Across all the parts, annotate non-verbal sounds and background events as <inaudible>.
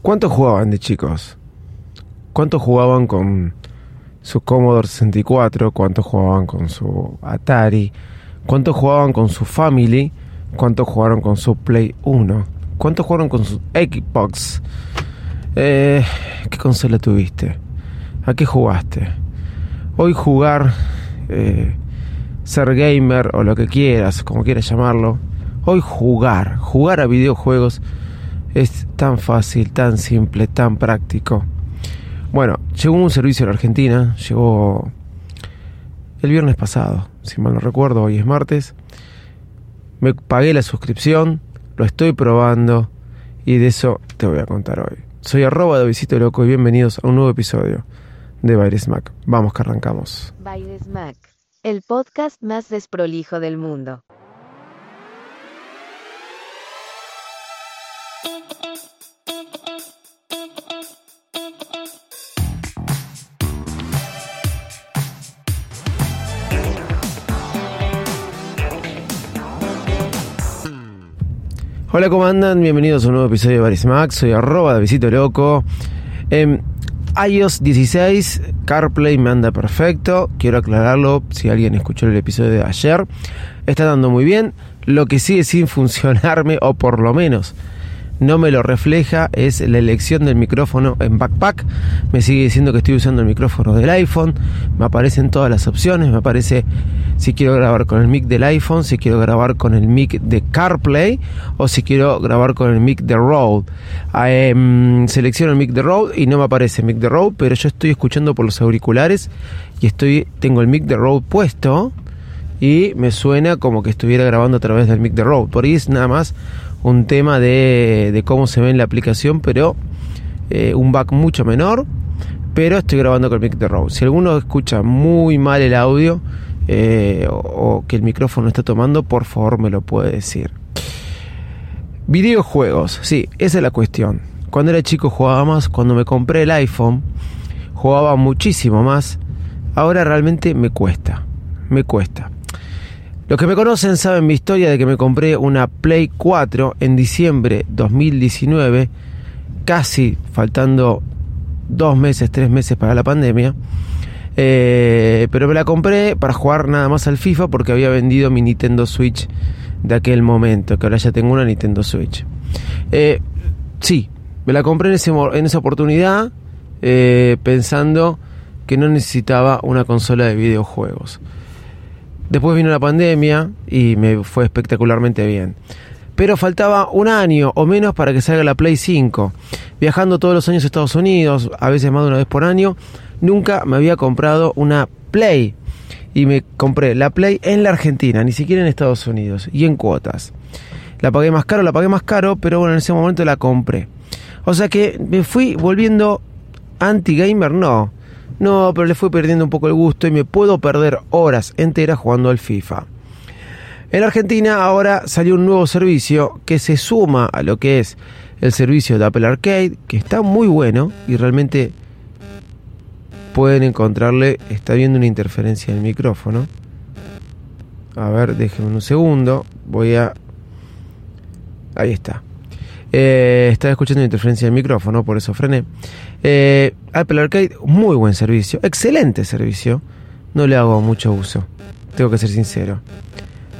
¿Cuánto jugaban de chicos? ¿Cuánto jugaban con su Commodore 64? ¿Cuánto jugaban con su Atari? ¿Cuánto jugaban con su Family? ¿Cuánto jugaron con su Play 1? ¿Cuánto jugaron con su Xbox? Eh, ¿Qué consola tuviste? ¿A qué jugaste? Hoy jugar, eh, ser gamer o lo que quieras, como quieras llamarlo. Hoy jugar, jugar a videojuegos es tan fácil, tan simple, tan práctico. Bueno, llegó un servicio en Argentina, llegó el viernes pasado, si mal no recuerdo, hoy es martes. Me pagué la suscripción, lo estoy probando y de eso te voy a contar hoy. Soy arroba de Visito Loco y bienvenidos a un nuevo episodio de Baires Mac. Vamos que arrancamos. Baires Mac, el podcast más desprolijo del mundo. Hola, ¿cómo andan? Bienvenidos a un nuevo episodio de Baris Max. Soy arroba de Visito Loco. En iOS 16, CarPlay me anda perfecto. Quiero aclararlo si alguien escuchó el episodio de ayer. Está dando muy bien. Lo que sigue sin <laughs> funcionarme, o por lo menos no me lo refleja es la elección del micrófono en backpack. Me sigue diciendo que estoy usando el micrófono del iPhone. Me aparecen todas las opciones. Me aparece si quiero grabar con el mic del iPhone, si quiero grabar con el mic de CarPlay o si quiero grabar con el mic de Rode. Eh, selecciono el mic de Rode y no me aparece mic de Rode, pero yo estoy escuchando por los auriculares y estoy tengo el mic de Rode puesto y me suena como que estuviera grabando a través del mic de Rode. Por ahí es nada más un tema de, cómo se ve en la aplicación, pero eh, un back mucho menor. Pero estoy grabando con el mic de Rode. Si alguno escucha muy mal el audio eh, o, o que el micrófono está tomando, por favor me lo puede decir. Videojuegos, sí, esa es la cuestión. Cuando era chico jugaba más, cuando me compré el iPhone jugaba muchísimo más. Ahora realmente me cuesta, me cuesta. Los que me conocen saben mi historia de que me compré una Play 4 en diciembre 2019, casi faltando dos meses, tres meses para la pandemia. Eh, pero me la compré para jugar nada más al FIFA porque había vendido mi Nintendo Switch de aquel momento, que ahora ya tengo una Nintendo Switch. Eh, sí, me la compré en, esa oportunidad eh, pensando que no necesitaba una consola de videojuegos. Después vino la pandemia y me fue espectacularmente bien. Pero faltaba un año o menos para que salga la Play 5. Viajando todos los años a Estados Unidos, a veces más de una vez por año, nunca me había comprado una Play. Y me compré la Play en la Argentina, ni siquiera en Estados Unidos, y en cuotas. La pagué más caro, la pagué más caro, pero bueno, en ese momento la compré. O sea que me fui volviendo anti-gamer, no. No, pero le fui perdiendo un poco el gusto y me puedo perder horas enteras jugando al FIFA. En Argentina ahora salió un nuevo servicio que se suma a lo que es el servicio de Apple Arcade, que está muy bueno y realmente pueden encontrarle, está viendo una interferencia en el micrófono. A ver, déjenme un segundo, voy a... Ahí está. Eh, estaba escuchando una interferencia del micrófono, por eso frené. Eh, Apple Arcade, muy buen servicio, excelente servicio. No le hago mucho uso, tengo que ser sincero.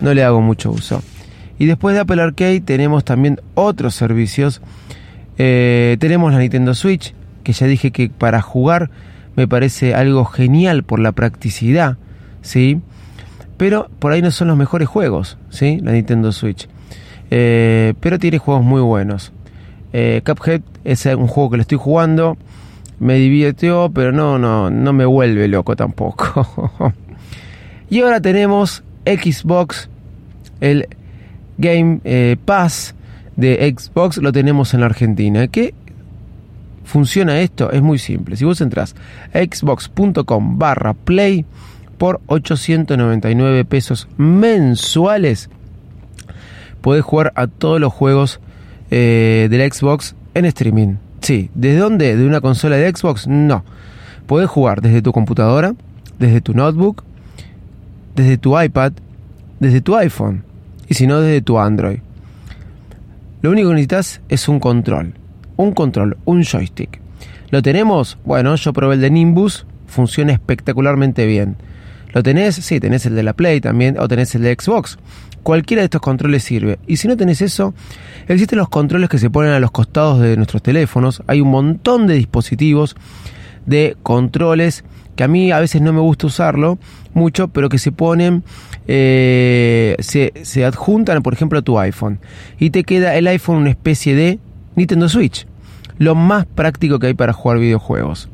No le hago mucho uso. Y después de Apple Arcade tenemos también otros servicios. Eh, tenemos la Nintendo Switch, que ya dije que para jugar me parece algo genial por la practicidad, ¿sí? Pero por ahí no son los mejores juegos, ¿sí? La Nintendo Switch. Eh, pero tiene juegos muy buenos. Eh, Cuphead es un juego que lo estoy jugando. Me divirtió, pero no, no, no me vuelve loco tampoco. <laughs> y ahora tenemos Xbox, el Game eh, Pass, de Xbox lo tenemos en la Argentina. ¿Qué funciona esto? Es muy simple. Si vos entras a xbox.com barra play por 899 pesos mensuales, podés jugar a todos los juegos eh, de la Xbox en streaming. Sí, ¿desde dónde? ¿De una consola de Xbox? No. Podés jugar desde tu computadora, desde tu notebook, desde tu iPad, desde tu iPhone y si no desde tu Android. Lo único que necesitas es un control, un control, un joystick. ¿Lo tenemos? Bueno, yo probé el de Nimbus, funciona espectacularmente bien. ¿Lo tenés? Sí, tenés el de la Play también o tenés el de Xbox. Cualquiera de estos controles sirve. Y si no tenés eso, existen los controles que se ponen a los costados de nuestros teléfonos. Hay un montón de dispositivos de controles que a mí a veces no me gusta usarlo mucho, pero que se ponen, eh, se, se adjuntan, por ejemplo, a tu iPhone. Y te queda el iPhone una especie de Nintendo Switch. Lo más práctico que hay para jugar videojuegos.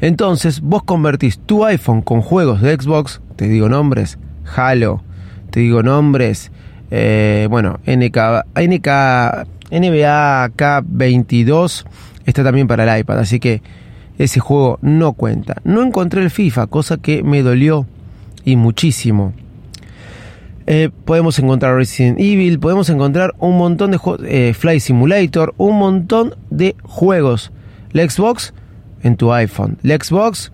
Entonces, vos convertís tu iPhone con juegos de Xbox, te digo nombres, Halo, te digo nombres, eh, bueno, NK, NK, NBA K22 está también para el iPad, así que ese juego no cuenta. No encontré el FIFA, cosa que me dolió y muchísimo. Eh, podemos encontrar Resident Evil, podemos encontrar un montón de juegos, eh, Fly Simulator, un montón de juegos. La Xbox en tu iPhone, la Xbox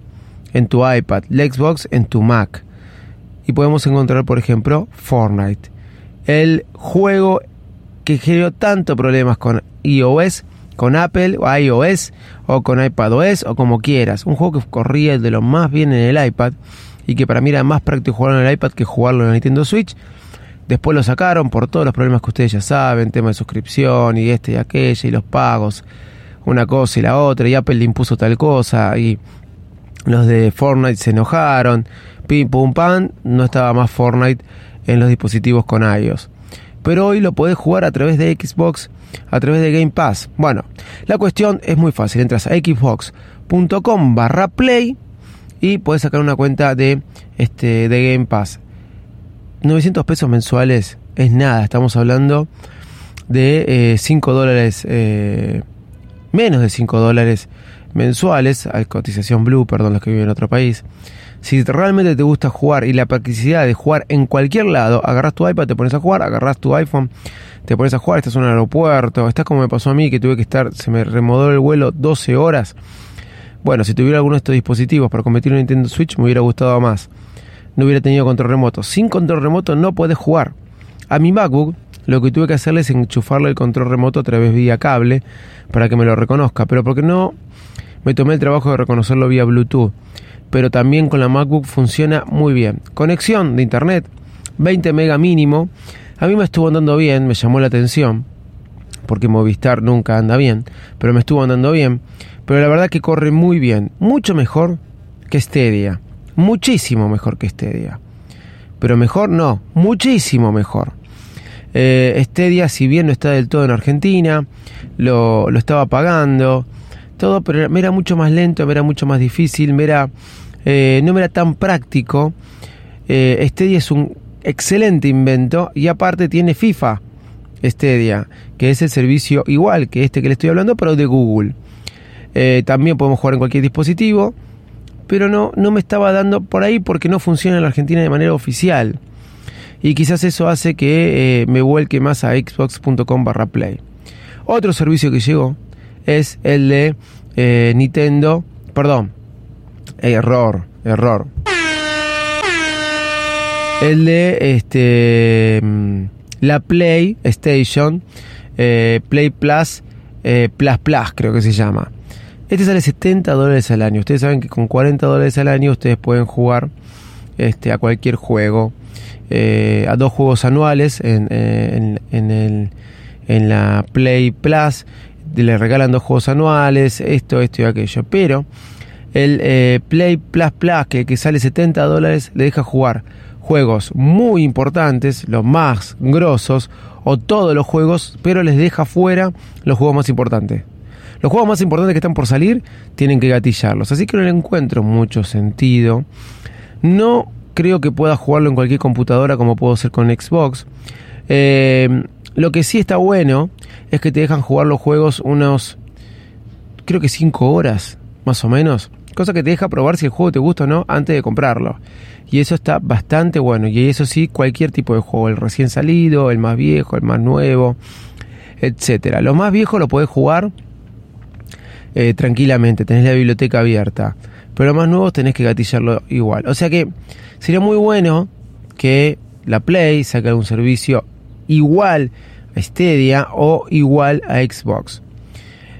en tu iPad, la Xbox en tu Mac. Y podemos encontrar, por ejemplo, Fortnite, el juego que generó tantos problemas con iOS, con Apple o iOS o con iPadOS o como quieras. Un juego que corría de lo más bien en el iPad y que para mí era más práctico jugarlo en el iPad que jugarlo en la Nintendo Switch. Después lo sacaron por todos los problemas que ustedes ya saben, tema de suscripción y este y aquella y los pagos una cosa y la otra, y Apple le impuso tal cosa, y los de Fortnite se enojaron, pim pum pam, no estaba más Fortnite en los dispositivos con iOS. Pero hoy lo podés jugar a través de Xbox, a través de Game Pass. Bueno, la cuestión es muy fácil, entras a xbox.com barra play y puedes sacar una cuenta de, este, de Game Pass. 900 pesos mensuales es nada, estamos hablando de 5 eh, dólares. Eh, menos de 5 dólares mensuales, hay cotización blue, perdón, los que viven en otro país. Si realmente te gusta jugar y la practicidad de jugar en cualquier lado, agarras tu iPad, te pones a jugar, agarras tu iPhone, te pones a jugar, estás en un aeropuerto, estás como me pasó a mí, que tuve que estar, se me remodó el vuelo 12 horas. Bueno, si tuviera alguno de estos dispositivos para competir en Nintendo Switch, me hubiera gustado más. No hubiera tenido control remoto. Sin control remoto no puedes jugar. A mi MacBook lo que tuve que hacerle es enchufarle el control remoto a través vía cable para que me lo reconozca, pero porque no me tomé el trabajo de reconocerlo vía Bluetooth. Pero también con la MacBook funciona muy bien. Conexión de internet, 20 mega mínimo. A mí me estuvo andando bien, me llamó la atención, porque Movistar nunca anda bien, pero me estuvo andando bien. Pero la verdad que corre muy bien, mucho mejor que Stadia, muchísimo mejor que Stadia. Pero mejor no, muchísimo mejor. Eh, Stadia, si bien no está del todo en Argentina, lo, estaba pagando, todo, pero me era mucho más lento, me era mucho más difícil, eh, no me era tan práctico. Eh, Stadia es un excelente invento y aparte tiene FIFA Stadia, que es el servicio igual que este que le estoy hablando, pero de Google. Eh, también podemos jugar en cualquier dispositivo, pero no, no me estaba dando por ahí porque no funciona en la Argentina de manera oficial y quizás eso hace que eh, me vuelque más a xbox.com barra play. Otro servicio que llegó es el de eh, Nintendo, perdón, error, error. El de este mm, la Play Station eh, Play Plus Plus Plus creo que se llama. Este sale 70 dólares al año. Ustedes saben que con 40 dólares al año ustedes pueden jugar este, a cualquier juego eh, a dos juegos anuales en, eh, el, en la Play Plus. Le regalan dos juegos anuales, esto, esto y aquello. Pero el eh, Play Plus Plus, que, que sale 70 dólares, le deja jugar juegos muy importantes, los más grosos, o todos los juegos, pero les deja fuera los juegos más importantes. Los juegos más importantes que están por salir tienen que gatillarlos, así que no le encuentro mucho sentido. No creo que pueda jugarlo en cualquier computadora como puedo hacer con Xbox. Eh, Lo que sí está bueno es que te dejan jugar los juegos unos, creo que 5 horas, más o menos. Cosa que te deja probar si el juego te gusta o no antes de comprarlo. Y eso está bastante bueno. Y eso sí, cualquier tipo de juego, el recién salido, el más viejo, el más nuevo, etcétera. Lo más viejo lo podés jugar eh, tranquilamente, tenés la biblioteca abierta. Pero más nuevo tenés que gatillarlo igual. O sea que sería muy bueno que la Play saque un servicio igual a Stadia o igual a Xbox.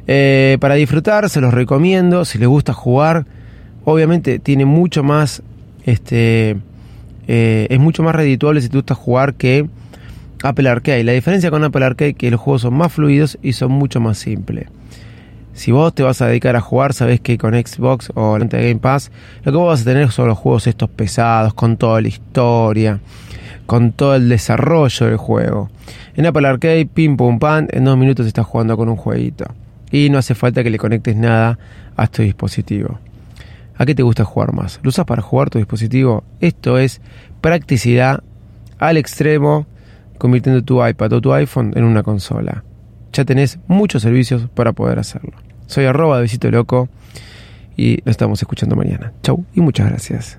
Eh, para disfrutar se los recomiendo, si les gusta jugar, obviamente tiene mucho más, este, eh, es mucho más redituable si te gusta jugar que Apple Arcade. La diferencia con Apple Arcade es que los juegos son más fluidos y son mucho más simples. Si vos te vas a dedicar a jugar, sabes que con Xbox o la Game Pass, lo que vos vas a tener son los juegos estos pesados, con toda la historia, con todo el desarrollo del juego. En Apple Arcade, pim pum pan, en dos minutos estás jugando con un jueguito. Y no hace falta que le conectes nada a tu dispositivo. ¿A qué te gusta jugar más? ¿Lo usas para jugar tu dispositivo? Esto es practicidad al extremo, convirtiendo tu iPad o tu iPhone en una consola. Ya tenés muchos servicios para poder hacerlo. Soy arroba de Visito Loco y nos estamos escuchando mañana. Chau y muchas gracias.